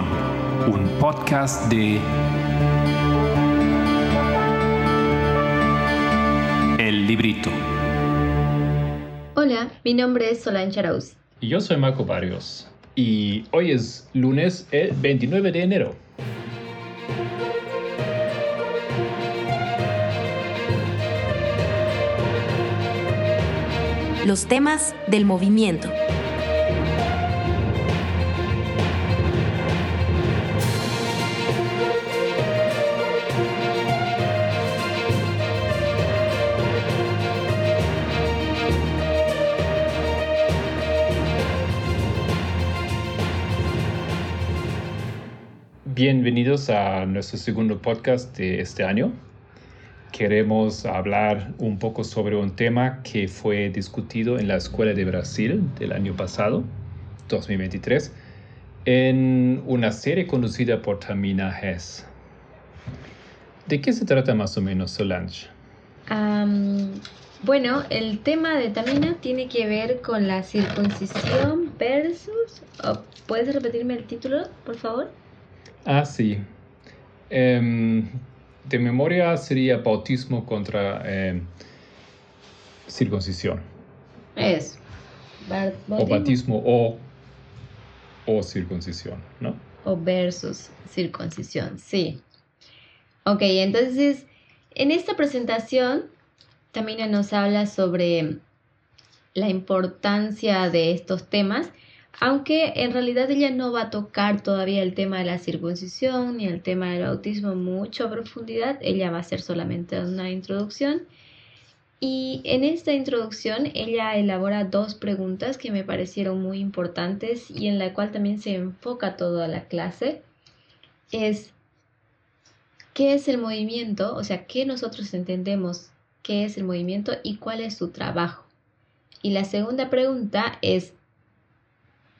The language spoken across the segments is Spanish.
Un podcast de El Librito. Hola, mi nombre es Solange Arauz. Y yo soy Marco Barrios. Y hoy es lunes el 29 de enero. Los temas del movimiento. Bienvenidos a nuestro segundo podcast de este año. Queremos hablar un poco sobre un tema que fue discutido en la Escuela de Brasil del año pasado, 2023, en una serie conducida por Tamina Hess. ¿De qué se trata más o menos, Solange? bueno, el tema de Tamina tiene que ver con la circuncisión versus... ¿Puedes repetirme el título, por favor? Ah, sí. Em, de memoria sería bautismo contra em, circuncisión. Es. O bautismo o, o circuncisión, ¿no? O versus circuncisión, sí. Ok, entonces, en esta presentación, también nos habla sobre la importancia de estos temas aunque en realidad ella no va a tocar todavía el tema de la circuncisión ni el tema del autismo mucho a profundidad, ella va a hacer solamente una introducción. Y en esta introducción ella elabora dos preguntas que me parecieron muy importantes y en la cual también se enfoca toda la clase. Es, ¿qué es el movimiento? O sea, ¿qué nosotros entendemos qué es el movimiento y cuál es su trabajo? Y la segunda pregunta es,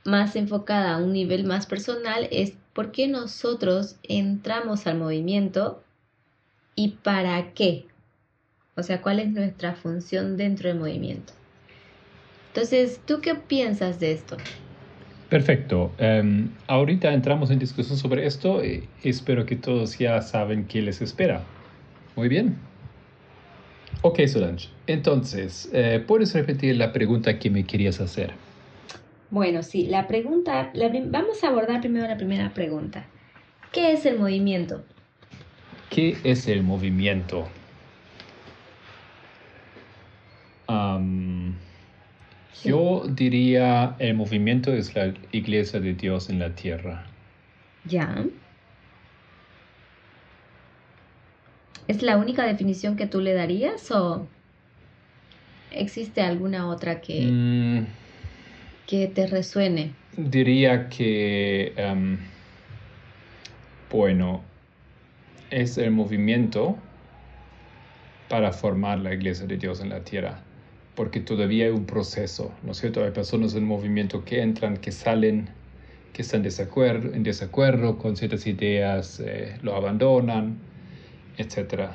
más enfocada a un nivel más personal es por qué nosotros entramos al movimiento y para qué. O sea, cuál es nuestra función dentro del movimiento. Entonces, ¿tú qué piensas de esto? Perfecto. Em, ahorita entramos en discusión sobre esto y espero que todos ya saben qué les espera. Muy bien. Ok, Solange. Entonces, eh, ¿puedes repetir la pregunta que me querías hacer? Bueno, sí, la pregunta, vamos a abordar primero la primera pregunta. ¿Qué es el movimiento? ¿Qué es el movimiento? yo diría el movimiento es la iglesia de Dios en la tierra. Ya. ¿Es la única definición que tú le darías o existe alguna otra que... Mm, que te resuene? Diría que, em, bueno, es el movimiento para formar la iglesia de Dios en la tierra, porque todavía hay un proceso, ¿no es cierto? Hay personas en movimiento que entran, que salen, que están desacuerdo, en desacuerdo con ciertas ideas, eh, lo abandonan, etc.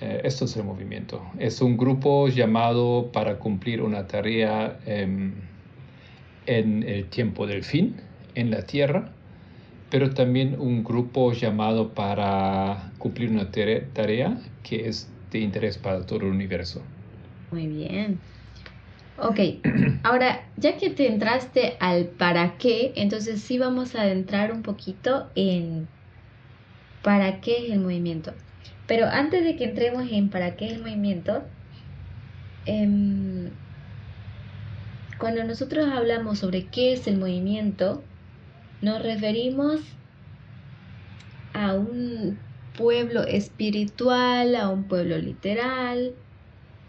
Eh, esto es el movimiento. Es un grupo llamado para cumplir una tarea em, en el tiempo del fin en la Tierra, pero también un grupo llamado para cumplir una tarea que es de interés para todo el universo. Muy bien. Ok, ahora ya que te entraste al para qué, entonces sí vamos a entrar un poquito en para qué es el movimiento. Pero antes de que entremos en para qué es el movimiento, eh, cuando nosotros hablamos sobre qué es el movimiento, nos referimos a un pueblo espiritual, a un pueblo literal.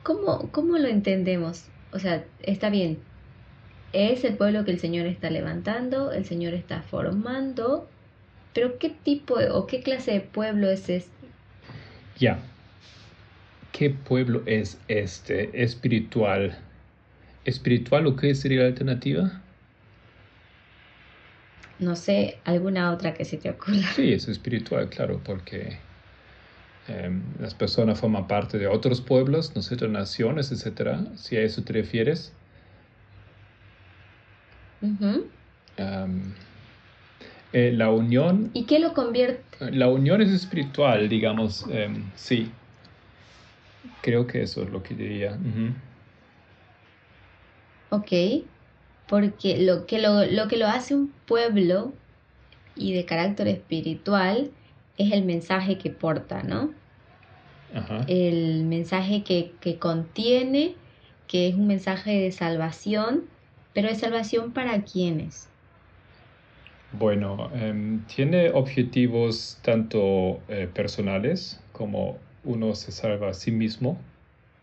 ¿Cómo, ¿Cómo lo entendemos? O sea, está bien, es el pueblo que el Señor está levantando, el Señor está formando, pero ¿qué tipo o qué clase de pueblo es este? Ya. ¿Qué pueblo es este espiritual? Espiritual o qué sería la alternativa? No sé, alguna otra que se te ocurra. Sí, es espiritual, claro, porque em, las personas forman parte de otros pueblos, ¿no sé, naciones, etcétera, si a eso te refieres. Eh, la unión, ¿Y qué lo convierte? la unión es espiritual, digamos, em, sí. Creo que eso es lo que diría. Ujú. Ok, porque lo que lo, lo que lo hace un pueblo y de carácter espiritual es el mensaje que porta, ¿no? Ajá. El mensaje que, que contiene, que es un mensaje de salvación, pero de salvación para quiénes. Bueno, em, tiene objetivos tanto eh, personales como uno se salva a sí mismo,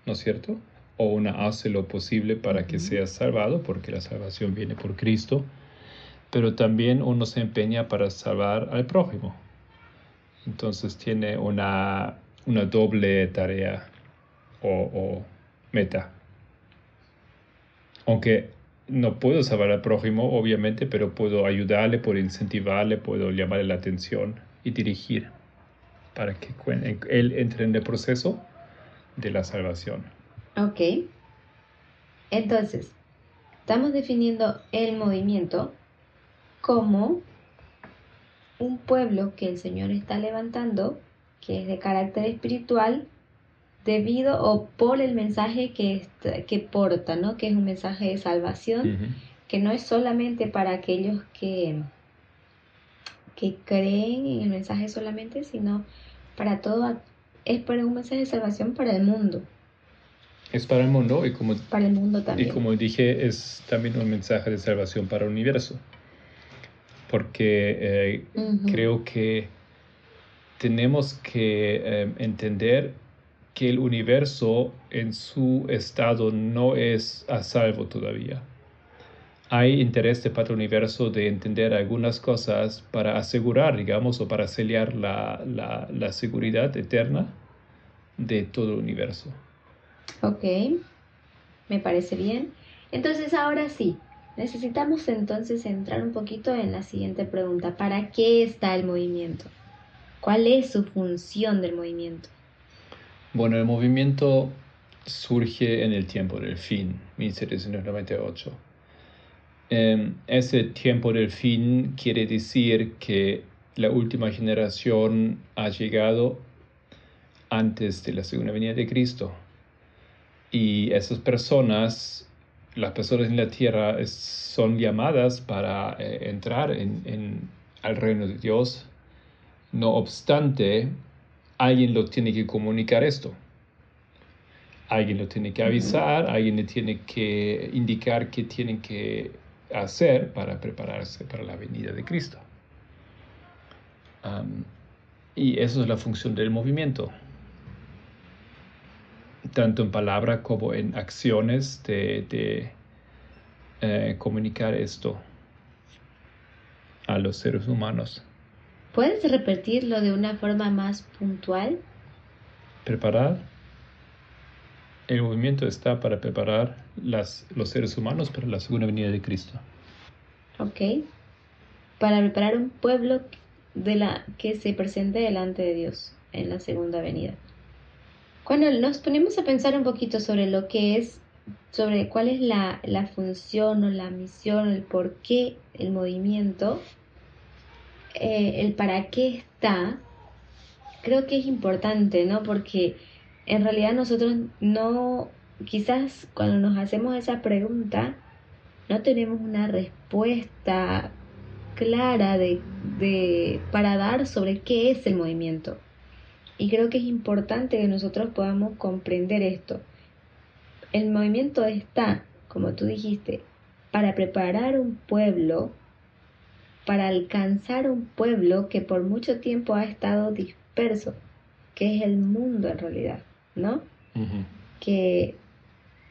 ¿no es cierto? O una hace lo posible para que sea salvado, porque la salvación viene por Cristo, pero también uno se empeña para salvar al prójimo. Entonces tiene una, una doble tarea o, o meta. Aunque no puedo salvar al prójimo, obviamente, pero puedo ayudarle, puedo incentivarle, puedo llamarle la atención y dirigir para que él entre en el proceso de la salvación. Ok. Entonces, estamos definiendo el movimiento como un pueblo que el Señor está levantando, que es de carácter espiritual, debido o por el mensaje que, est- que porta, ¿no? Que es un mensaje de salvación, que no es solamente para aquellos que, que creen en el mensaje solamente, sino para todo, es para un mensaje de salvación para el mundo, Es para el mundo y como, para el mundo y como dije, es también un mensaje de salvación para el universo. Porque eh, creo que tenemos que eh, entender que el universo en su estado no es a salvo todavía. Hay interés de parte del universo de entender algunas cosas para asegurar, digamos, o para sellar la, la, la seguridad eterna de todo el universo. Ok, me parece bien. Entonces ahora sí, necesitamos entonces entrar un poquito en la siguiente pregunta. ¿Para qué está el movimiento? ¿Cuál es su función del movimiento? Bueno, el movimiento surge en el tiempo del fin, 1798. Em, ese tiempo del fin quiere decir que la última generación ha llegado antes de la segunda venida de Cristo. Y esas personas, las personas en la tierra, es- son llamadas para eh, entrar en, en- al reino de Dios. No obstante, alguien lo tiene que comunicar esto. Alguien lo tiene que avisar, alguien le tiene que indicar qué tienen que hacer para prepararse para la venida de Cristo. Y eso es la función del movimiento, tanto en palabra como en acciones de, de, eh, comunicar esto a los seres humanos. ¿Puedes repetirlo de una forma más puntual? preparar. El movimiento está para preparar las, los seres humanos para la segunda venida de Cristo. Ok. Para preparar un pueblo de la que se presente delante de Dios en la segunda venida. Cuando nos ponemos a pensar un poquito sobre lo que es, sobre cuál es la, la función o la misión, el por qué el movimiento, eh, el para qué está, creo que es importante, ¿no? Porque en realidad nosotros no, quizás cuando nos hacemos esa pregunta, no tenemos una respuesta clara de, de, para dar sobre qué es el movimiento. Y creo que es importante que nosotros podamos comprender esto. El movimiento está, como tú dijiste, para preparar un pueblo, para alcanzar un pueblo que por mucho tiempo ha estado disperso, que es el mundo en realidad, ¿no? Que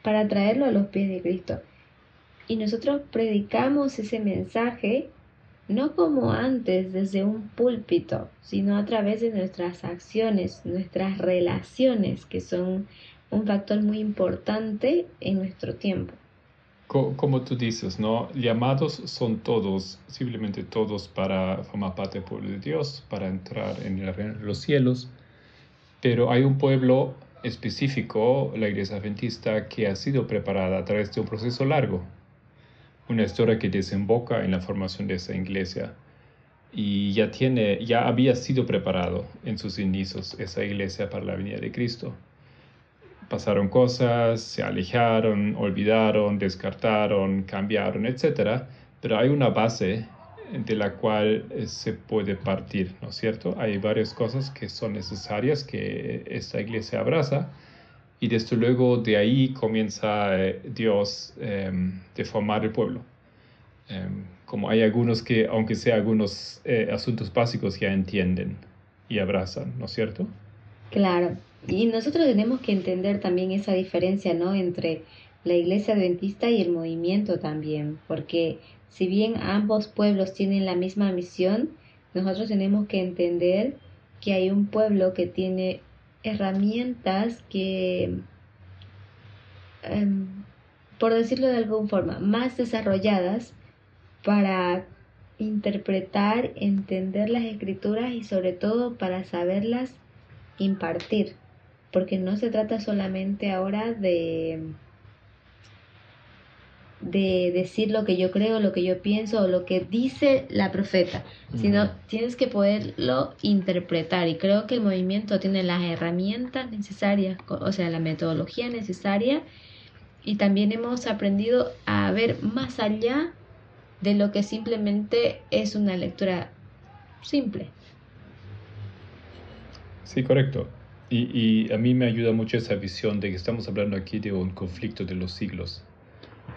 para traerlo a los pies de Cristo. Y nosotros predicamos ese mensaje no como antes desde un púlpito, sino a través de nuestras acciones, nuestras relaciones, que son un factor muy importante en nuestro tiempo. Co- Como tú dices, ¿no? Llamados son todos, simplemente todos para formar parte del pueblo de Dios, para entrar en los cielos. Pero hay un pueblo específico, la iglesia adventista, que ha sido preparada a través de un proceso largo. Una historia que desemboca en la formación de esa iglesia. y ya, tiene, ya había sido preparado en sus inicios esa iglesia para la venida de Cristo. Pasaron cosas, se alejaron, olvidaron, descartaron, cambiaron, etc. Pero hay una base de la cual eh, se puede partir, ¿no es cierto? Hay varias cosas que son necesarias que esta iglesia abraza y desde luego de ahí comienza eh, Dios eh, de formar el pueblo. Em, como hay algunos que, aunque sea algunos eh, asuntos básicos, ya entienden y abrazan, ¿no es cierto? Claro, y nosotros tenemos que entender también esa diferencia, ¿no? Entre la iglesia adventista y el movimiento también, porque si bien ambos pueblos tienen la misma misión, nosotros tenemos que entender que hay un pueblo que tiene herramientas que, em, por decirlo de alguna forma, más desarrolladas para interpretar, entender las escrituras y sobre todo para saberlas impartir, porque no se trata solamente ahora de de decir lo que yo creo, lo que yo pienso o lo que dice la profeta, sino tienes que poderlo interpretar y creo que el movimiento tiene las herramientas necesarias, o sea, la metodología necesaria y también hemos aprendido a ver más allá de lo que simplemente es una lectura simple. Sí, correcto. Y, a mí me ayuda mucho esa visión de que estamos hablando aquí de un conflicto de los siglos.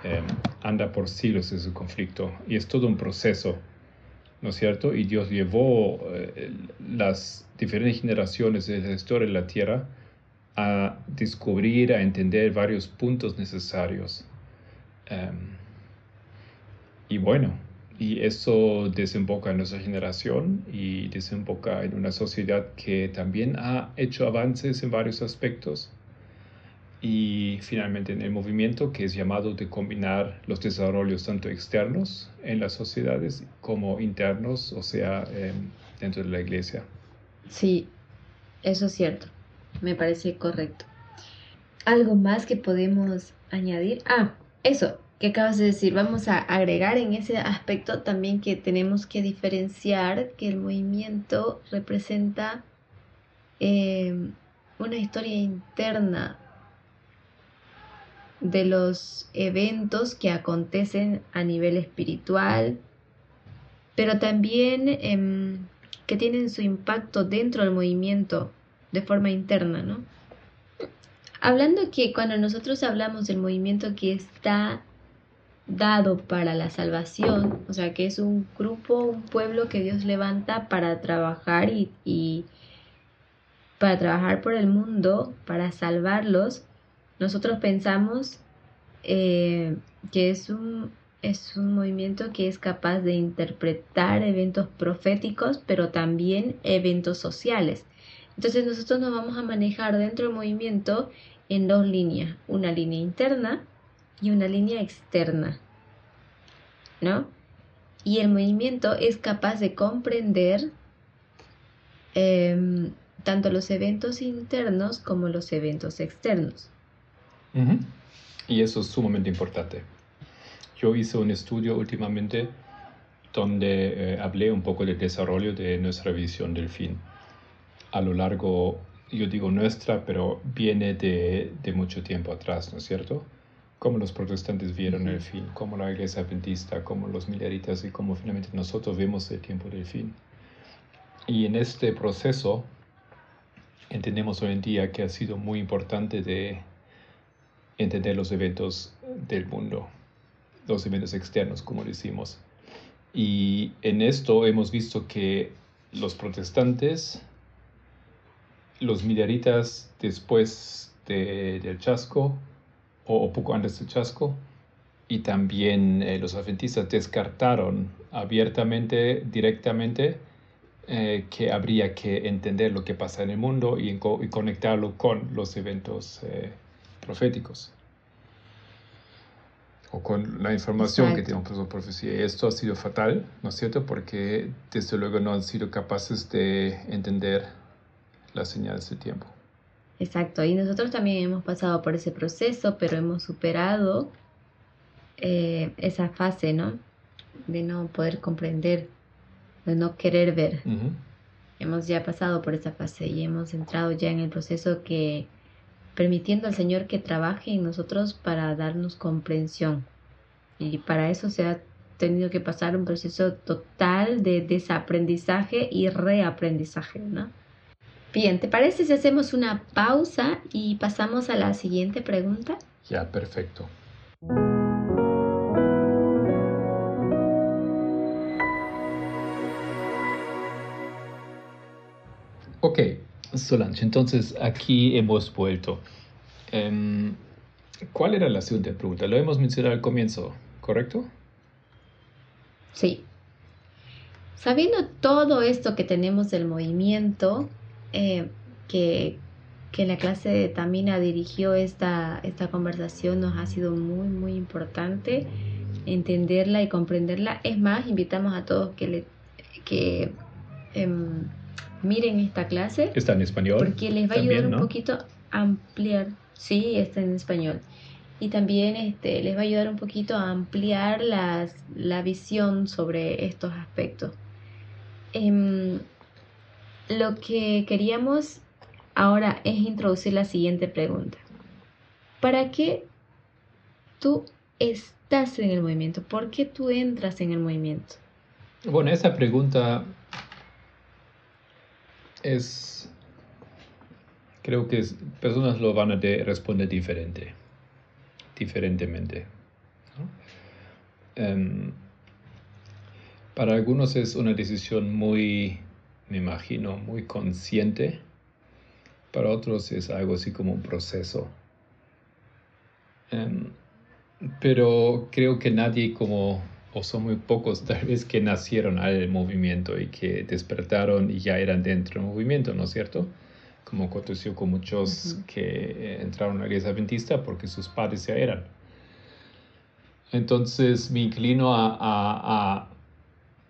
Em, anda por siglos ese conflicto y es todo un proceso, ¿no es cierto? Y Dios llevó eh, las diferentes generaciones de la historia de la tierra a descubrir, a entender varios puntos necesarios. Em, y bueno, y eso desemboca en nuestra generación y desemboca en una sociedad que también ha hecho avances en varios aspectos. Y finalmente en el movimiento que es llamado de combinar los desarrollos tanto externos en las sociedades como internos, o sea, em, dentro de la iglesia. Sí, eso es cierto. Me parece correcto. ¿Algo más que podemos añadir? Ah, eso, que acabas de decir, vamos a agregar en ese aspecto también que tenemos que diferenciar que el movimiento representa em, una historia interna de los eventos que acontecen a nivel espiritual, pero también em, que tienen su impacto dentro del movimiento de forma interna, ¿no? Hablando que cuando nosotros hablamos del movimiento que está dado para la salvación, o sea que es un grupo, un pueblo que Dios levanta para trabajar y, para trabajar por el mundo, para salvarlos, nosotros pensamos eh, que es un, es un movimiento que es capaz de interpretar eventos proféticos, pero también eventos sociales. Entonces nosotros nos vamos a manejar dentro del movimiento en dos líneas, una línea interna y una línea externa, ¿no? Y el movimiento es capaz de comprender em, tanto los eventos internos como los eventos externos. Y eso es sumamente importante. Yo hice un estudio últimamente donde eh, hablé un poco del desarrollo de nuestra visión del fin. A lo largo, yo digo nuestra, pero viene de, de mucho tiempo atrás, ¿no es cierto? cómo los protestantes vieron el fin, cómo la iglesia adventista, cómo los mileritas y cómo finalmente nosotros vemos el tiempo del fin. Y en este proceso entendemos hoy en día que ha sido muy importante de entender los eventos del mundo, los eventos externos, como decimos. Y en esto hemos visto que los protestantes, los mileritas después del chasco, o, poco antes del chasco, y también eh, los adventistas descartaron abiertamente, directamente, eh, que habría que entender lo que pasa en el mundo y, conectarlo con los eventos eh, proféticos o con la información que tenemos por la profecía. Esto ha sido fatal, ¿no es cierto? Porque desde luego no han sido capaces de entender las señales del tiempo. Exacto, y nosotros también hemos pasado por ese proceso, pero hemos superado eh, esa fase, ¿no? De no poder comprender de no querer ver. Hemos ya pasado por esa fase y hemos entrado ya en el proceso que permitiendo al Señor que trabaje en nosotros para darnos comprensión. Y para eso se ha tenido que pasar un proceso total de desaprendizaje y reaprendizaje, ¿no? Bien, ¿te parece si hacemos una pausa y pasamos a la siguiente pregunta? Ya, perfecto. Solange, entonces aquí hemos vuelto. Em, ¿Cuál era la segunda pregunta? Lo hemos mencionado al comienzo, ¿correcto? Sí. Sabiendo todo esto que tenemos del movimiento, eh, que, que la clase de Tamina dirigió esta, esta conversación, nos ha sido muy, muy importante entenderla y comprenderla. Es más, invitamos a todos que, le, que em, miren esta clase Está en español. porque les va a ayudar también, un poquito a ampliar. Sí, está en español. Y también este, les va a ayudar un poquito a ampliar las, la visión sobre estos aspectos. Em, lo que queríamos ahora es introducir la siguiente pregunta. ¿Para qué tú estás en el movimiento? ¿Por qué tú entras en el movimiento? Bueno, esa pregunta es, creo que es- personas lo van a de- responder diferente, diferentemente. Em, para algunos es una decisión muy, me imagino, muy consciente. Para otros es algo así como un proceso. Em, pero creo que nadie como, o son muy pocos tal vez que nacieron al movimiento y que despertaron y ya eran dentro del movimiento, ¿no es cierto? Como aconteció con muchos que eh, entraron a la iglesia adventista porque sus padres ya eran. Entonces me inclino a, a- a-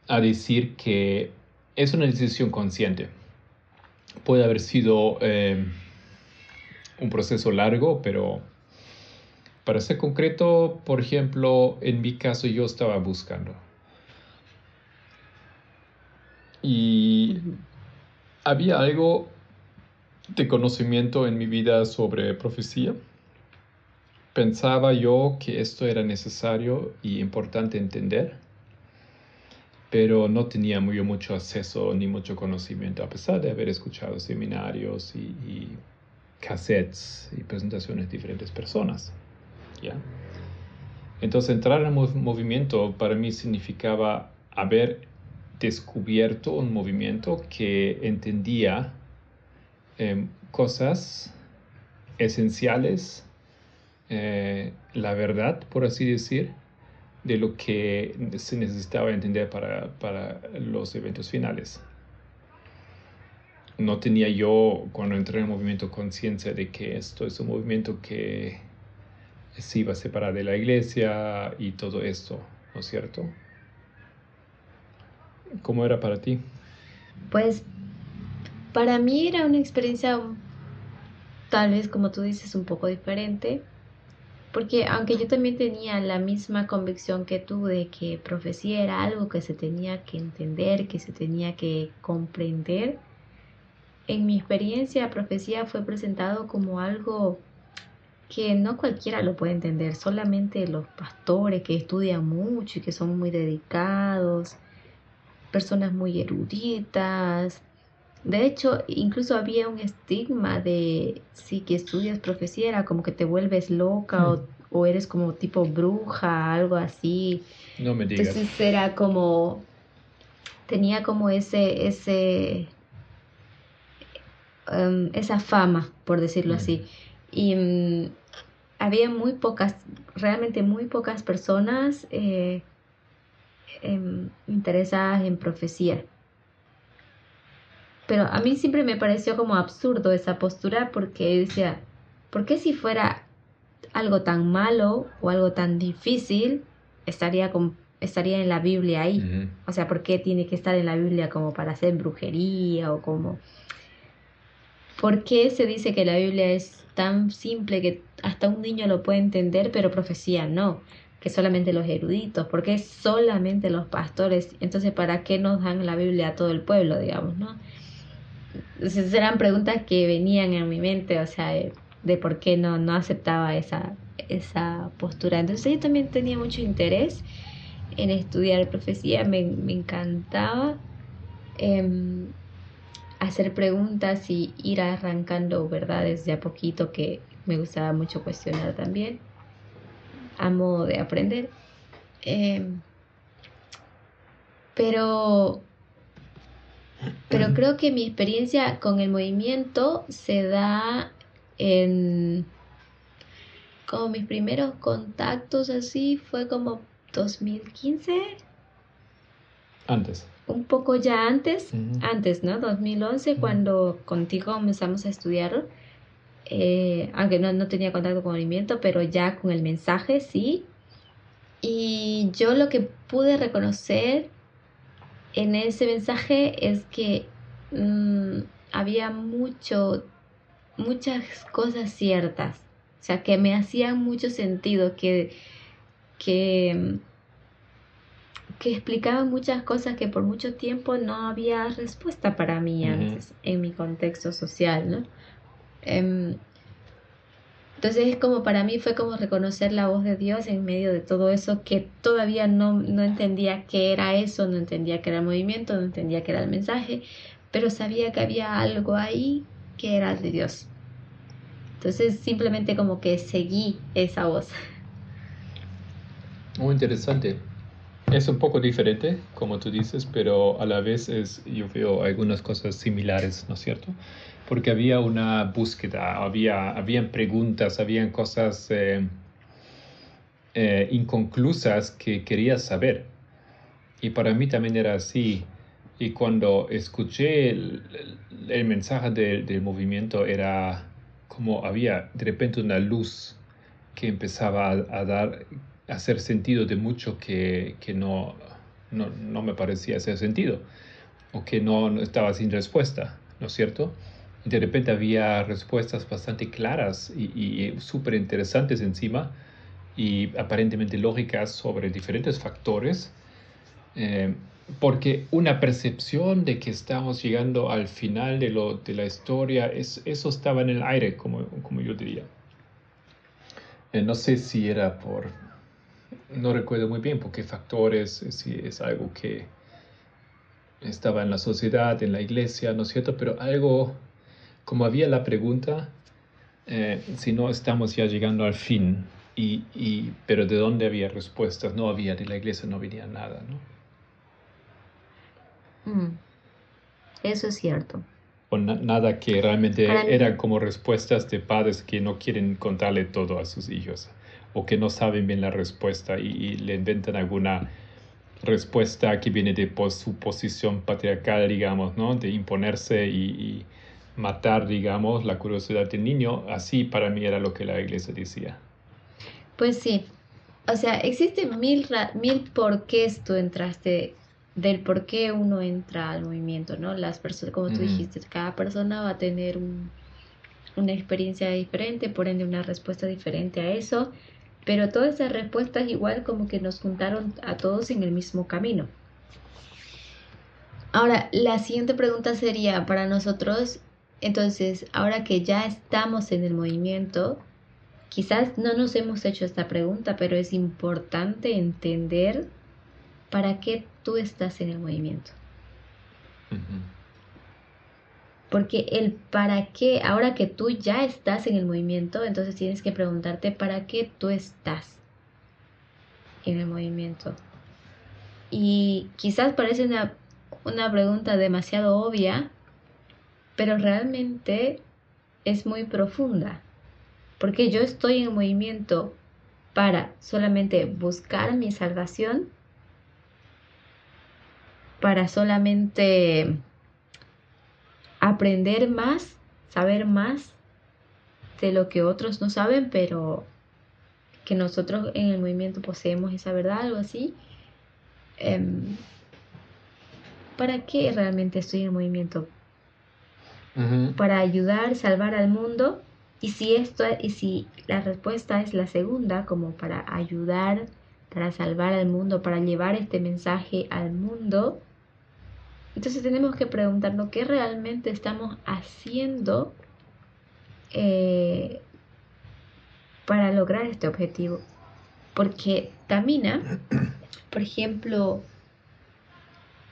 a decir que es una decisión consciente. Puede haber sido eh, un proceso largo, pero para ser concreto, por ejemplo, en mi caso yo estaba buscando. Y había algo de conocimiento en mi vida sobre profecía. Pensaba yo que esto era necesario y importante entender, pero no tenía muy, mucho acceso ni mucho conocimiento, a pesar de haber escuchado seminarios y, y cassettes y presentaciones de diferentes personas. ¿Ya? Entonces entrar en movimiento para mí significaba haber descubierto un movimiento que entendía em, cosas esenciales, eh, la verdad, por así decir, de lo que se necesitaba entender para, para los eventos finales. No tenía yo, cuando entré en movimiento, conciencia de que esto es un movimiento que se iba a separar de la iglesia y todo esto, ¿no es cierto? ¿Cómo era para ti? Pues para mí era una experiencia tal vez como tú dices un poco diferente, porque aunque yo también tenía la misma convicción que tú de que profecía era algo que se tenía que entender, que se tenía que comprender, en mi experiencia profecía fue presentado como algo que no cualquiera lo puede entender, solamente los pastores que estudian mucho y que son muy dedicados, personas muy eruditas. De hecho, incluso había un estigma de si que estudias profecía era como que te vuelves loca o, o eres como tipo bruja, algo así. No me digas. Entonces era como, tenía como ese, ese, em, esa fama, por decirlo Mm. así. Y mm, había muy pocas, realmente muy pocas personas eh, em, interesadas en profecía. Pero a mí siempre me pareció como absurdo esa postura porque decía, ¿por qué si fuera algo tan malo o algo tan difícil estaría, con, estaría en la Biblia ahí? O sea, ¿por qué tiene que estar en la Biblia como para hacer brujería o como... ¿Por qué se dice que la Biblia es tan simple que hasta un niño lo puede entender, pero profecía no, que solamente los eruditos, porque solamente los pastores, entonces ¿para qué nos dan la Biblia a todo el pueblo, digamos, no? Entonces eran preguntas que venían en mi mente, o sea, de, por qué no, no aceptaba esa, esa postura. Entonces yo también tenía mucho interés en estudiar profecía, me, me encantaba. Em, hacer preguntas y ir arrancando verdades de a poquito que me gustaba mucho cuestionar también. Amo de aprender. Em, pero, pero creo que mi experiencia con el movimiento se da en como mis primeros contactos así fue como 2015. Antes un poco ya antes, antes, ¿no? 2011, cuando contigo comenzamos a estudiar, eh, aunque no, no, tenía contacto con movimiento, pero ya con el mensaje, sí. Y yo lo que pude reconocer en ese mensaje es que mm, había mucho, muchas cosas ciertas, o sea, que me hacían mucho sentido, que, que que explicaban muchas cosas que por mucho tiempo no había respuesta para mí antes en mi contexto social, ¿no? Em, entonces es como para mí fue como reconocer la voz de Dios en medio de todo eso que todavía no, no entendía qué era eso, no entendía qué era el movimiento, no entendía qué era el mensaje, pero sabía que había algo ahí que era de Dios. Entonces simplemente como que seguí esa voz. Muy interesante. Es un poco diferente, como tú dices, pero a la vez es, yo veo algunas cosas similares, ¿no es cierto? Porque había una búsqueda, había habían preguntas, habían cosas eh, eh, inconclusas que quería saber. Y para mí también era así. Y cuando escuché el, mensaje del movimiento, era como había de repente una luz que empezaba a dar hacer sentido de mucho que, que no, no, no, me parecía hacer sentido o que no, estaba sin respuesta, ¿no es cierto? De repente había respuestas bastante claras y, y súper interesantes encima y aparentemente lógicas sobre diferentes factores, eh, porque una percepción de que estamos llegando al final de, lo, de la historia, es, eso estaba en el aire, como, como yo diría. Eh, no sé si era por no recuerdo muy bien por qué factores, eh, si es algo que estaba en la sociedad, en la iglesia, ¿no es cierto? Pero algo, como había la pregunta, eh, si no estamos ya llegando al fin, y, y, pero de dónde había respuestas, no había, de la iglesia no venía nada, ¿no? Mm. Eso es cierto. O nada que realmente eran como respuestas de padres que no quieren contarle todo a sus hijos o que no saben bien la respuesta y, le inventan alguna respuesta que viene de su posición patriarcal, digamos, ¿no? De imponerse y, matar, digamos, la curiosidad del niño. Así para mí era lo que la iglesia decía. Pues sí. O sea, existen mil, mil porqués tú entraste, del por qué uno entra al movimiento, ¿no? Las personas, como tú dijiste, cada persona va a tener una experiencia diferente, por ende una respuesta diferente a eso. Pero todas esas respuestas igual como que nos juntaron a todos en el mismo camino. Ahora, la siguiente pregunta sería para nosotros, entonces, ahora que ya estamos en el movimiento, quizás no nos hemos hecho esta pregunta, pero es importante entender para qué tú estás en el movimiento. Porque el para qué, ahora que tú ya estás en el movimiento, entonces tienes que preguntarte para qué tú estás en el movimiento. Y quizás parece una, una pregunta demasiado obvia, pero realmente es muy profunda. Porque yo estoy en el movimiento para solamente buscar mi salvación, para solamente aprender más, saber más de lo que otros no saben, pero que nosotros en el movimiento poseemos esa verdad, algo así. Em, ¿Para qué realmente estoy en el movimiento? ¿Para ayudar, salvar al mundo? Y si esto y si la respuesta es la segunda, como para ayudar, para salvar al mundo, para llevar este mensaje al mundo, entonces tenemos que preguntarnos qué realmente estamos haciendo eh, para lograr este objetivo. Porque Tamina, por ejemplo,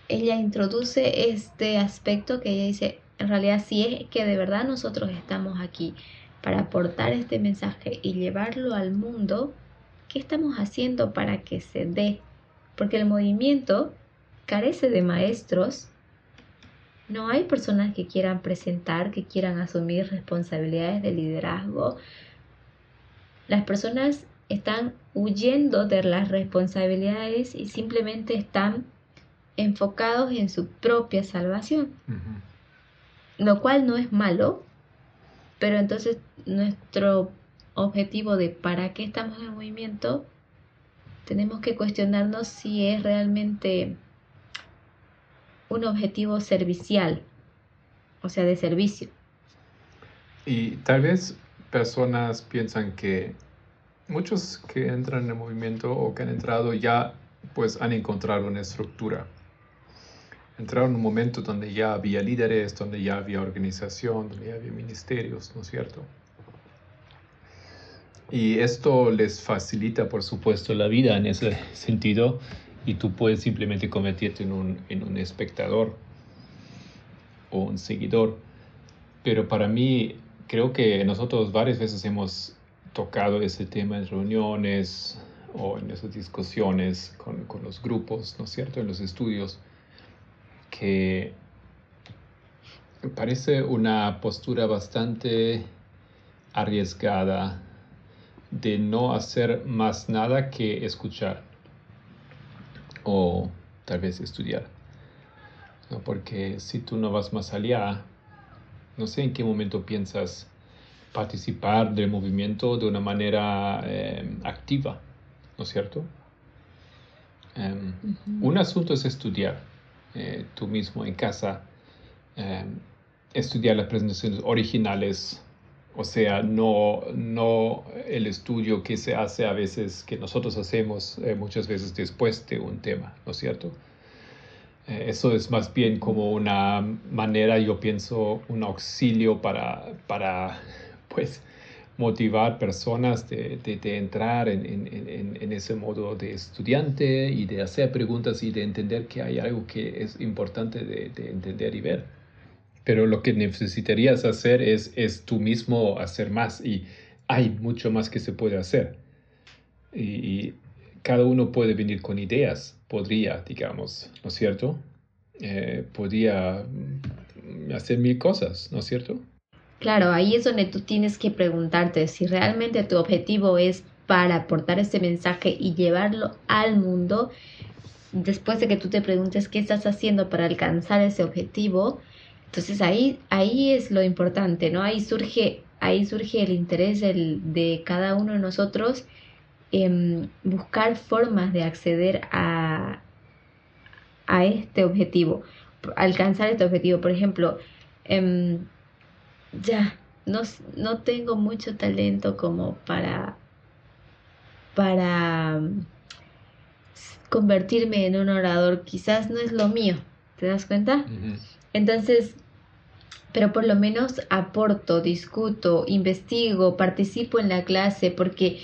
ella introduce este aspecto que ella dice, en realidad si es que de verdad nosotros estamos aquí para aportar este mensaje y llevarlo al mundo, ¿qué estamos haciendo para que se dé? Porque el movimiento carece de maestros, no hay personas que quieran presentar, que quieran asumir responsabilidades de liderazgo. Las personas están huyendo de las responsabilidades y simplemente están enfocados en su propia salvación lo cual no es malo, pero entonces nuestro objetivo de para qué estamos en movimiento, tenemos que cuestionarnos si es realmente un objetivo servicial, o sea, de servicio. Y tal vez personas piensan que muchos que entran en el movimiento o que han entrado ya pues han encontrado una estructura entraron en un momento donde ya había líderes, donde ya había organización, donde ya había ministerios, ¿no es cierto? Y esto les facilita, por supuesto, la vida en ese sentido y tú puedes simplemente convertirte en un, en un espectador o un seguidor. Pero para mí, creo que nosotros varias veces hemos tocado ese tema en reuniones o en esas discusiones con, con los grupos, ¿no es cierto?, en los estudios que parece una postura bastante arriesgada de no hacer más nada que escuchar o tal vez estudiar. Porque si tú no vas más allá, no sé en qué momento piensas participar del movimiento de una manera eh, activa, ¿no es cierto? Em, un asunto es estudiar, eh, tú mismo en casa, eh, estudiar las presentaciones originales, o sea, no, no el estudio que se hace a veces, que nosotros hacemos eh, muchas veces después de un tema, ¿no es cierto? eso es más bien como una manera, yo pienso, un auxilio para, para pues, motivar personas de, de, entrar en, en, en, ese modo de estudiante y de hacer preguntas y de entender que hay algo que es importante de, de entender y ver. Pero lo que necesitarías hacer es, es tú mismo hacer más y hay mucho más que se puede hacer. Y, cada uno puede venir con ideas, podría, digamos, ¿no es cierto? Eh, podría mm, hacer mil cosas, ¿no es cierto? Claro, ahí es donde tú tienes que preguntarte si realmente tu objetivo es para aportar este mensaje y llevarlo al mundo. Después de que tú te preguntes qué estás haciendo para alcanzar ese objetivo, entonces ahí, ahí es lo importante, ¿no? Ahí surge, ahí surge el interés de cada uno de nosotros en buscar formas de acceder a, a este objetivo, alcanzar este objetivo. Por ejemplo, em, ya, no, no tengo mucho talento como para, para convertirme en un orador, quizás no es lo mío, ¿te das cuenta? Entonces, pero por lo menos aporto, discuto, investigo, participo en la clase, porque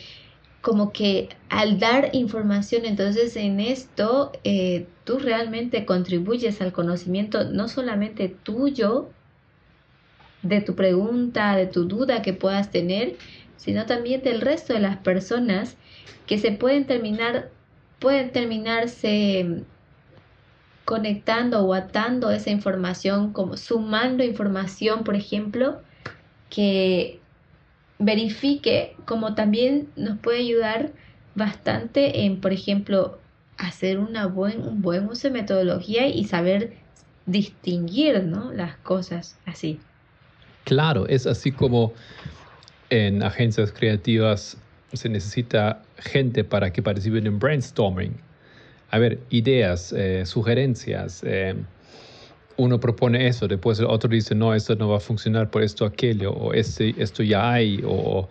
como que al dar información, entonces en esto eh, tú realmente contribuyes al conocimiento no solamente tuyo, de tu pregunta, de tu duda que puedas tener, sino también del resto de las personas que se pueden terminar, pueden terminarse conectando o atando esa información, como sumando información, por ejemplo, que verifique, como también nos puede ayudar bastante en, por ejemplo, hacer una buen, un buen uso de metodología y saber distinguir ¿no? las cosas así. Claro, es así como en agencias creativas se necesita gente para que participen en brainstorming. A ver, ideas, eh, sugerencias, eh, uno propone eso, después el otro dice, no, esto no va a funcionar por esto, aquello, o este, esto ya hay, o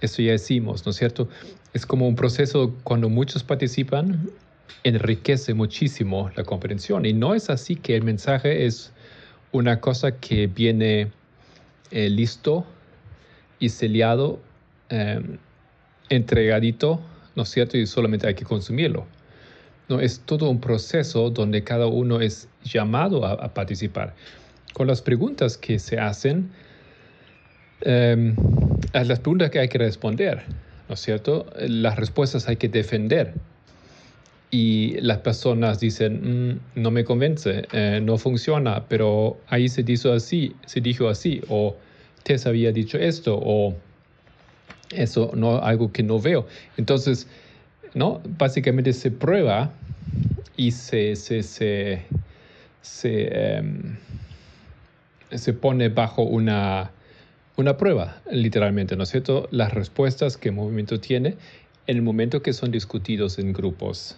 esto ya hicimos, ¿no es cierto? Es como un proceso cuando muchos participan, enriquece muchísimo la comprensión. Y no es así que el mensaje es una cosa que viene eh, listo y sellado, eh, entregadito, ¿no es cierto? Y solamente hay que consumirlo. No, es todo un proceso donde cada uno es llamado a, participar. Con las preguntas que se hacen, eh, las preguntas que hay que responder, ¿no es cierto? Las respuestas hay que defender. Y las personas dicen, mm, no me convence, eh, no funciona, pero ahí se dijo así, se dijo así, o te había dicho esto, o eso no algo que no veo. Entonces, ¿no? Básicamente se prueba y se, se, se, se, em, pone bajo una, una prueba, literalmente, ¿no es cierto? Las respuestas que el movimiento tiene en el momento que son discutidos en grupos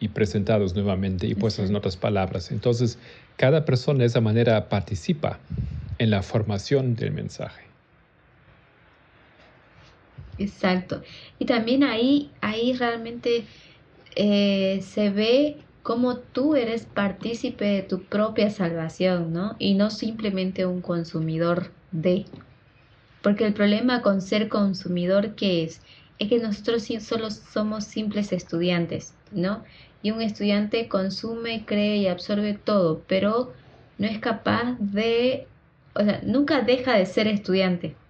y presentados nuevamente y puestos en otras palabras. Entonces, cada persona de esa manera participa en la formación del mensaje. Exacto. Y también ahí, ahí realmente eh, se ve cómo tú eres partícipe de tu propia salvación, ¿no? Y no simplemente un consumidor de. Porque el problema con ser consumidor, ¿qué es? Es que nosotros solo somos simples estudiantes, ¿no? Y un estudiante consume, cree y absorbe todo, pero no es capaz de, o sea, nunca deja de ser estudiante.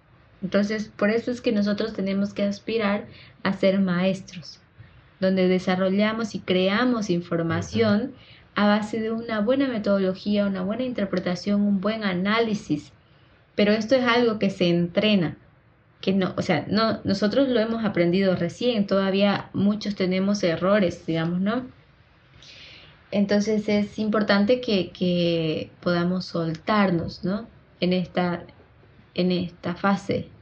Entonces, por eso es que nosotros tenemos que aspirar a ser maestros, donde desarrollamos y creamos información a base de una buena metodología, una buena interpretación, un buen análisis. Pero esto es algo que se entrena, que no, o sea, no, nosotros lo hemos aprendido recién, todavía muchos tenemos errores, digamos, ¿no? Entonces es importante que, que podamos soltarnos, ¿no? En esta, en esta fase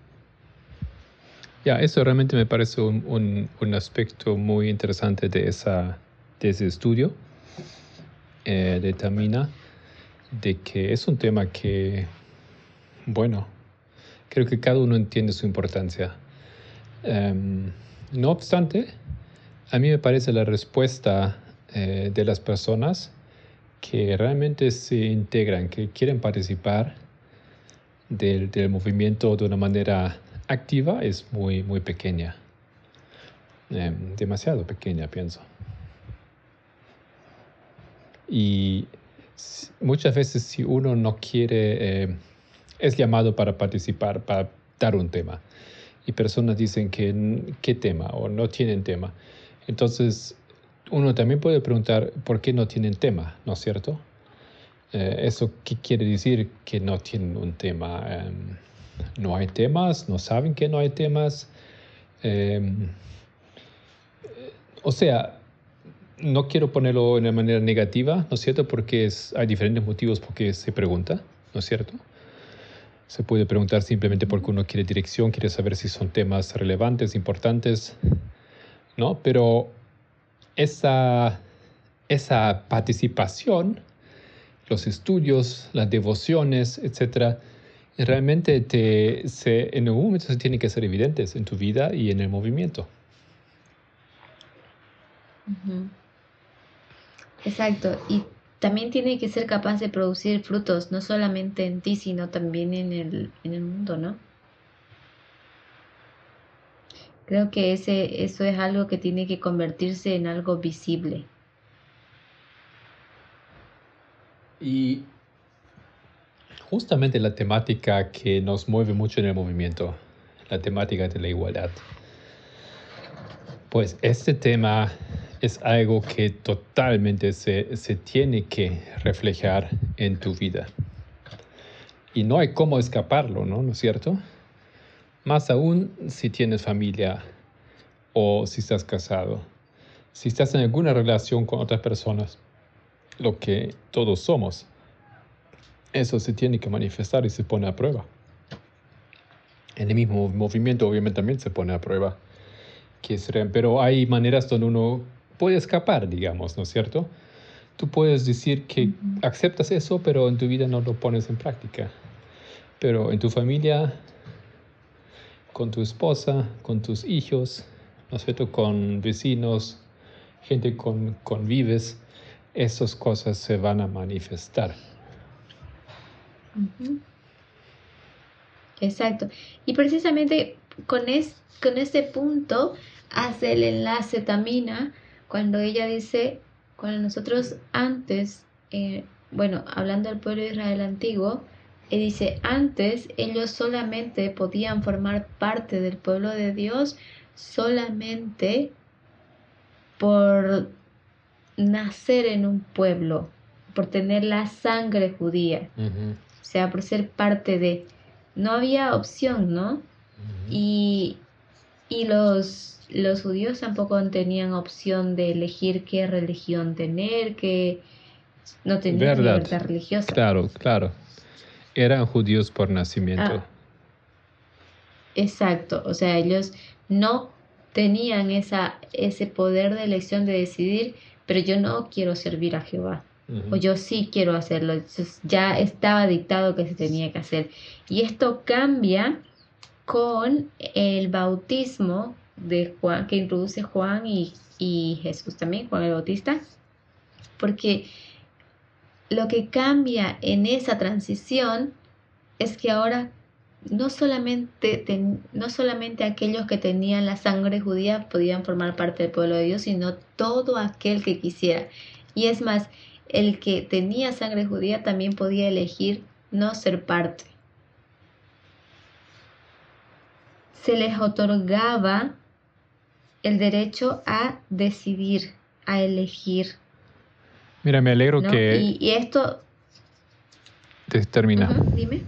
ya, eso realmente me parece un, un, aspecto muy interesante de, esa, de ese estudio eh, de Tamina, de que es un tema que, bueno, creo que cada uno entiende su importancia. Em, no obstante, a mí me parece la respuesta eh, de las personas que realmente se integran, que quieren participar del, del movimiento de una manera activa es muy, muy pequeña. Em, demasiado pequeña, pienso. Y muchas veces si uno no quiere, eh, es llamado para participar, para dar un tema. Y personas dicen que qué tema o no tienen tema. Entonces, uno también puede preguntar por qué no tienen tema, ¿no es cierto? Eh, ¿Eso qué quiere decir que no tienen un tema? Em, no hay temas, no saben que no hay temas. Em, o sea, no quiero ponerlo de una manera negativa, ¿no es cierto? Porque hay diferentes motivos por qué se pregunta, ¿no es cierto? Se puede preguntar simplemente porque uno quiere dirección, quiere saber si son temas relevantes, importantes, ¿no? Pero esa, esa participación, los estudios, las devociones, etcétera, realmente te, se, en algún momento se tienen que ser evidentes en tu vida y en el movimiento. Exacto, y también tiene que ser capaz de producir frutos, no solamente en ti, sino también en el, en el mundo, ¿no? Creo que ese, eso es algo que tiene que convertirse en algo visible. Y justamente la temática que nos mueve mucho en el movimiento, la temática de la igualdad. Pues este tema es algo que totalmente se, se tiene que reflejar en tu vida. Y no hay cómo escaparlo, ¿no? ¿No es cierto? Más aún si tienes familia o si estás casado, si estás en alguna relación con otras personas, lo que todos somos eso se tiene que manifestar y se pone a prueba. En el mismo movimiento obviamente también se pone a prueba. Que pero hay maneras donde uno puede escapar, digamos, ¿no es cierto? Tú puedes decir que aceptas eso, pero en tu vida no lo pones en práctica. Pero en tu familia, con tu esposa, con tus hijos, ¿no es cierto? Con vecinos, gente con convives, esas cosas se van a manifestar. Exacto. Y precisamente con, con este punto hace el enlace Tamina cuando ella dice, cuando nosotros antes, eh, bueno, hablando del pueblo de Israel antiguo, y dice, antes ellos solamente podían formar parte del pueblo de Dios solamente por nacer en un pueblo, por tener la sangre judía, o sea, por ser parte de... No había opción, ¿no? y, y los, los judíos tampoco tenían opción de elegir qué religión tener, que no tenían libertad religiosa. Claro, claro. Eran judíos por nacimiento. Ah. exacto, o sea, ellos no tenían esa, ese poder de elección de decidir, pero yo no quiero servir a Jehová. O yo sí quiero hacerlo. ya estaba dictado que se tenía que hacer. Y esto cambia con el bautismo de Juan, que introduce Juan y, y Jesús también, Juan el Bautista. Porque lo que cambia en esa transición es que ahora no solamente, no solamente aquellos que tenían la sangre judía podían formar parte del pueblo de Dios, sino todo aquel que quisiera. Y es más, el que tenía sangre judía también podía elegir no ser parte. Se les otorgaba el derecho a decidir, a elegir. Mira, me alegro que... Y, esto... Termina. dime.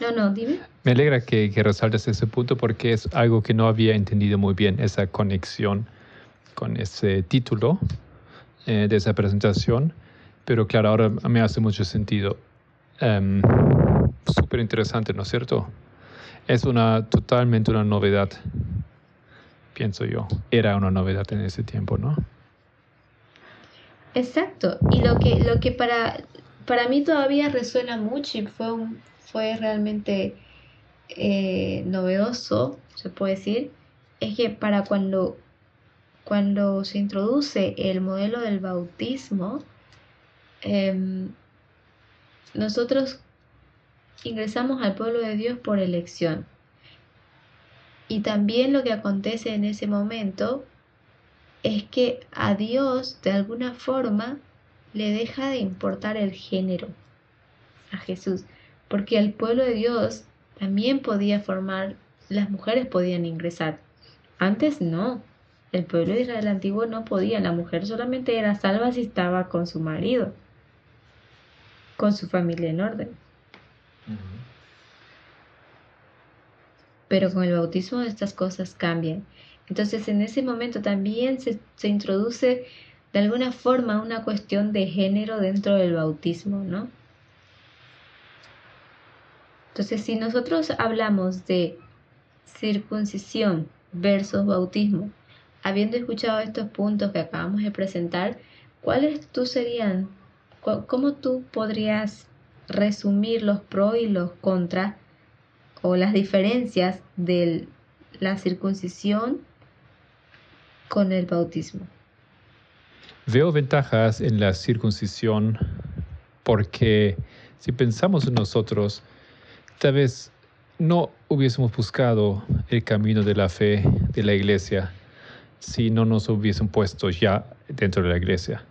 No, no, dime. Me alegra que, que, resaltes ese punto porque es algo que no había entendido muy bien, esa conexión con ese título eh, de esa presentación. Pero claro, ahora me hace mucho sentido. Um, Súper interesante, ¿no es cierto? Es una totalmente una novedad, pienso yo. Era una novedad en ese tiempo, ¿no? Exacto. Y lo que, lo que para, para mí todavía resuena mucho y fue fue realmente eh, novedoso, se puede decir, es que para cuando, cuando se introduce el modelo del bautismo, em, nosotros ingresamos al pueblo de Dios por elección. Y también lo que acontece en ese momento es que a Dios de alguna forma le deja de importar el género a Jesús porque el pueblo de Dios también podía formar, las mujeres podían ingresar. Antes no, el pueblo de Israel antiguo no podía, la mujer solamente era salva si estaba con su marido, con su familia en orden. Pero con el bautismo estas cosas cambian. Entonces en ese momento también se, se introduce de alguna forma una cuestión de género dentro del bautismo, ¿no? Entonces, si nosotros hablamos de circuncisión versus bautismo, habiendo escuchado estos puntos que acabamos de presentar, ¿cuáles tú serían, cómo tú podrías resumir los pros y los contras o las diferencias de la circuncisión con el bautismo? Veo ventajas en la circuncisión porque si pensamos en nosotros, tal vez no hubiésemos buscado el camino de la fe de la iglesia si no nos hubiesen puesto ya dentro de la iglesia.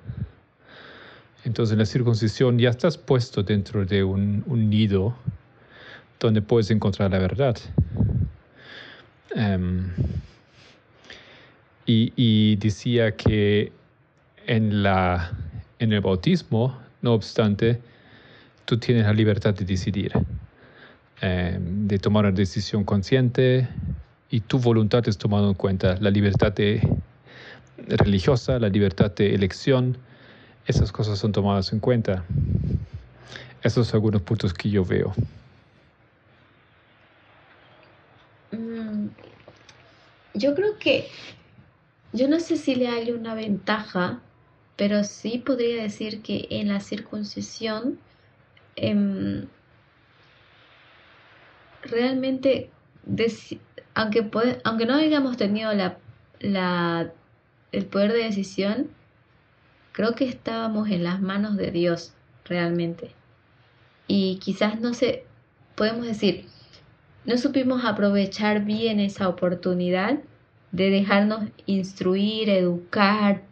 Entonces en la circuncisión ya estás puesto dentro de un, nido donde puedes encontrar la verdad. Em, y, decía que en, la, en el bautismo, no obstante, tú tienes la libertad de decidir. Eh, de tomar una decisión consciente y tu voluntad es tomada en cuenta, la libertad de, religiosa, la libertad de elección, esas cosas son tomadas en cuenta. Esos son algunos puntos que yo veo. Mm, yo creo que, yo no sé si le hay una ventaja, pero sí podría decir que en la circuncisión em, realmente, aunque, aunque no hayamos tenido la, la, el poder de decisión, creo que estábamos en las manos de Dios realmente. Y quizás no sé, podemos decir, no supimos aprovechar bien esa oportunidad de dejarnos instruir, educar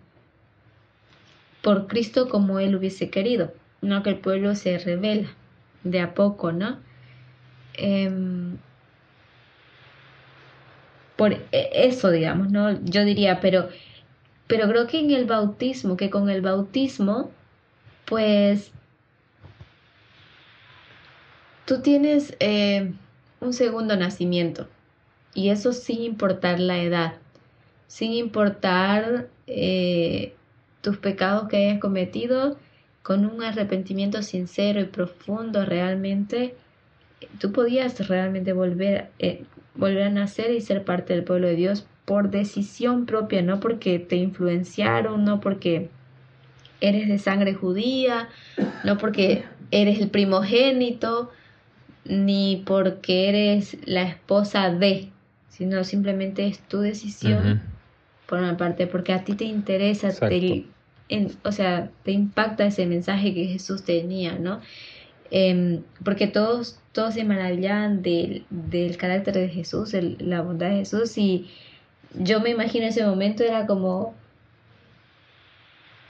por Cristo como Él hubiese querido, no que el pueblo se revela de a poco, ¿no? Em, por e, eso, digamos, ¿no? Yo diría, pero, pero creo que en el bautismo, que con el bautismo, pues tú tienes eh, un segundo nacimiento y eso sin importar la edad, sin importar eh, tus pecados que hayas cometido, con un arrepentimiento sincero y profundo realmente, tú podías realmente volver, eh, volver a nacer y ser parte del pueblo de Dios por decisión propia, no porque te influenciaron, no porque eres de sangre judía, no porque eres el primogénito, ni porque eres la esposa de, sino simplemente es tu decisión, por una parte, porque a ti te interesa, te, o sea, te impacta ese mensaje que Jesús tenía, ¿no? Em, porque todos, todos se maravillaban del, del carácter de Jesús, la bondad de Jesús, y yo me imagino ese momento era como,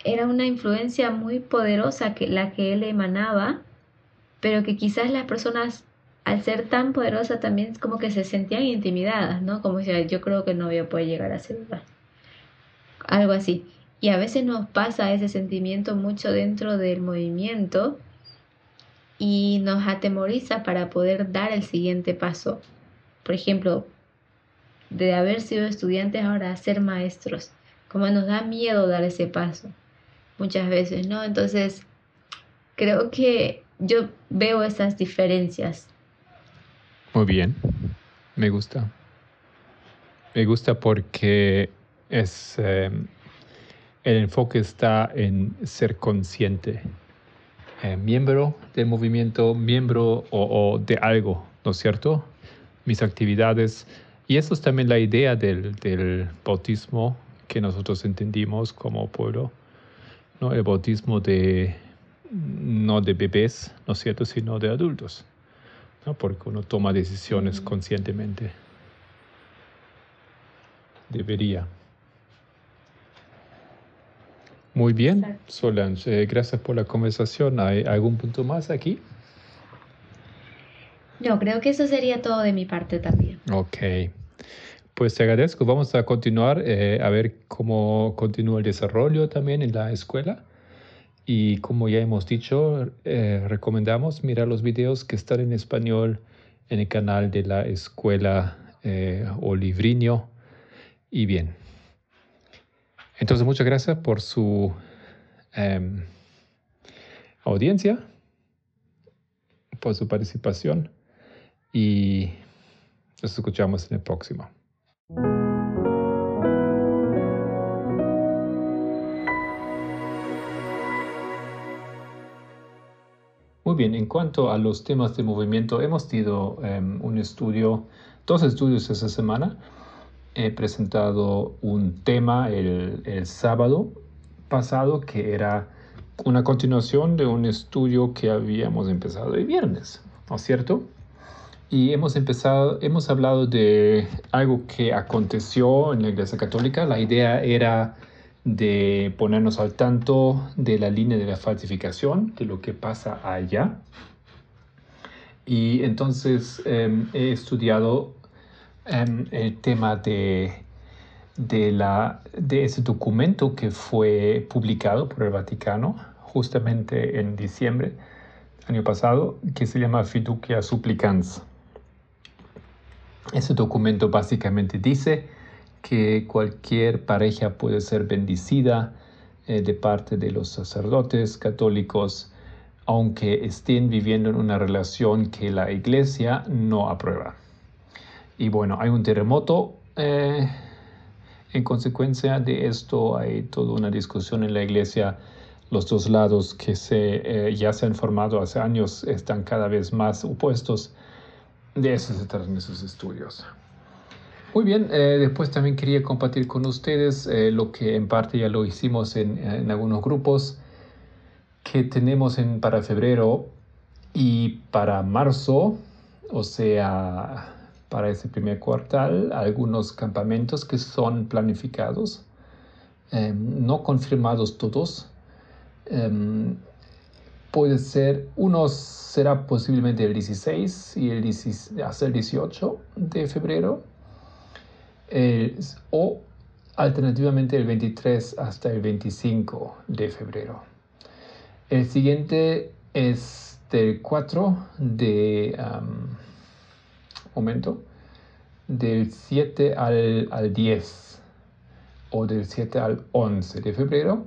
era una influencia muy poderosa que la que él emanaba, pero que quizás las personas al ser tan poderosa también como que se sentían intimidadas, ¿no? Como si yo creo que no voy a poder llegar a ser algo así. Y a veces nos pasa ese sentimiento mucho dentro del movimiento y nos atemoriza para poder dar el siguiente paso. Por ejemplo, de haber sido estudiantes ahora a ser maestros. Como nos da miedo dar ese paso muchas veces, ¿no? Entonces, creo que yo veo esas diferencias muy bien, me gusta. Me gusta porque es em, el enfoque está en ser consciente, eh, miembro del movimiento, miembro o, de algo, ¿no es cierto? Mis actividades. Y eso es también la idea del, del bautismo que nosotros entendimos como pueblo, ¿no? El bautismo de, no de bebés, ¿no es cierto?, sino de adultos porque uno toma decisiones conscientemente. Debería. Muy bien, Solange, eh, gracias por la conversación. ¿Hay algún punto más aquí? No, creo que eso sería todo de mi parte también. Ok, pues te agradezco. Vamos a continuar eh, a ver cómo continúa el desarrollo también en la escuela. Y como ya hemos dicho, eh, recomendamos mirar los videos que están en español en el canal de la escuela eh, Olivriño. Y bien. Entonces, muchas gracias por su em, audiencia, por su participación y nos escuchamos en el próximo. Muy bien, en cuanto a los temas de movimiento, hemos tenido em, un estudio, dos estudios esta semana. He presentado un tema el, el sábado pasado que era una continuación de un estudio que habíamos empezado el viernes, ¿no es cierto? Y hemos empezado, hemos hablado de algo que aconteció en la Iglesia Católica. La idea era de ponernos al tanto de la línea de la falsificación, de lo que pasa allá. Y entonces em, he estudiado el tema de, de, la, de ese documento que fue publicado por el Vaticano justamente en diciembre año pasado, que se llama Fiducia Supplicans. Ese documento básicamente dice que cualquier pareja puede ser bendecida eh, de parte de los sacerdotes católicos, aunque estén viviendo en una relación que la iglesia no aprueba. Y bueno, hay un terremoto eh, En consecuencia de esto hay toda una discusión en la iglesia. Los dos lados que se, eh, ya se han formado hace años están cada vez más opuestos. De eso se tratan esos estudios. Muy bien, eh, después también quería compartir con ustedes eh, lo que en parte ya lo hicimos en, en algunos grupos que tenemos en, para febrero y para marzo, o sea, para ese primer cuartal, algunos campamentos que son planificados, em, no confirmados todos. Em, puede ser, unos será posiblemente el 16 y el hasta el 18 de febrero o alternativamente el 23 hasta el 25 de febrero. El siguiente es del 4 de momento del 7 al, al 10 o del 7 al 11 de febrero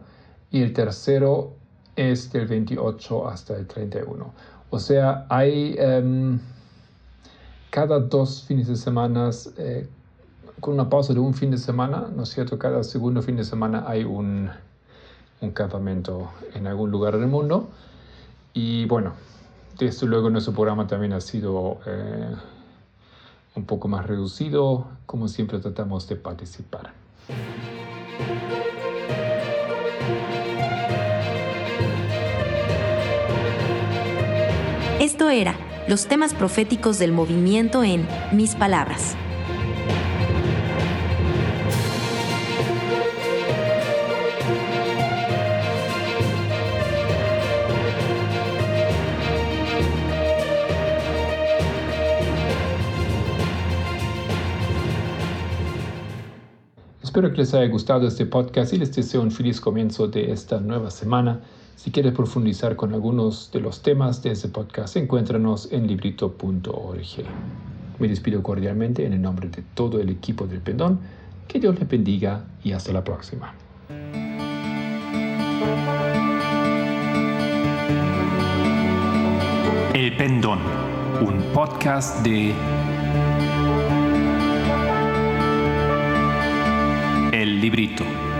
y el tercero es del 28 hasta el 31. O sea, hay cada dos fines de semana eh, con una pausa de un fin de semana, ¿no es cierto? Cada segundo fin de semana hay un, un campamento en algún lugar del mundo. Y bueno, desde luego nuestro programa también ha sido eh, un poco más reducido, como siempre tratamos de participar. Esto era los temas proféticos del movimiento en Mis Palabras. Espero que les haya gustado este podcast y les deseo un feliz comienzo de esta nueva semana. Si quieres profundizar con algunos de los temas de este podcast, encuéntranos en librito.org. Me despido cordialmente en el nombre de todo el equipo del Pendón. Que Dios les bendiga y hasta la próxima. El Pendón, un podcast de librito.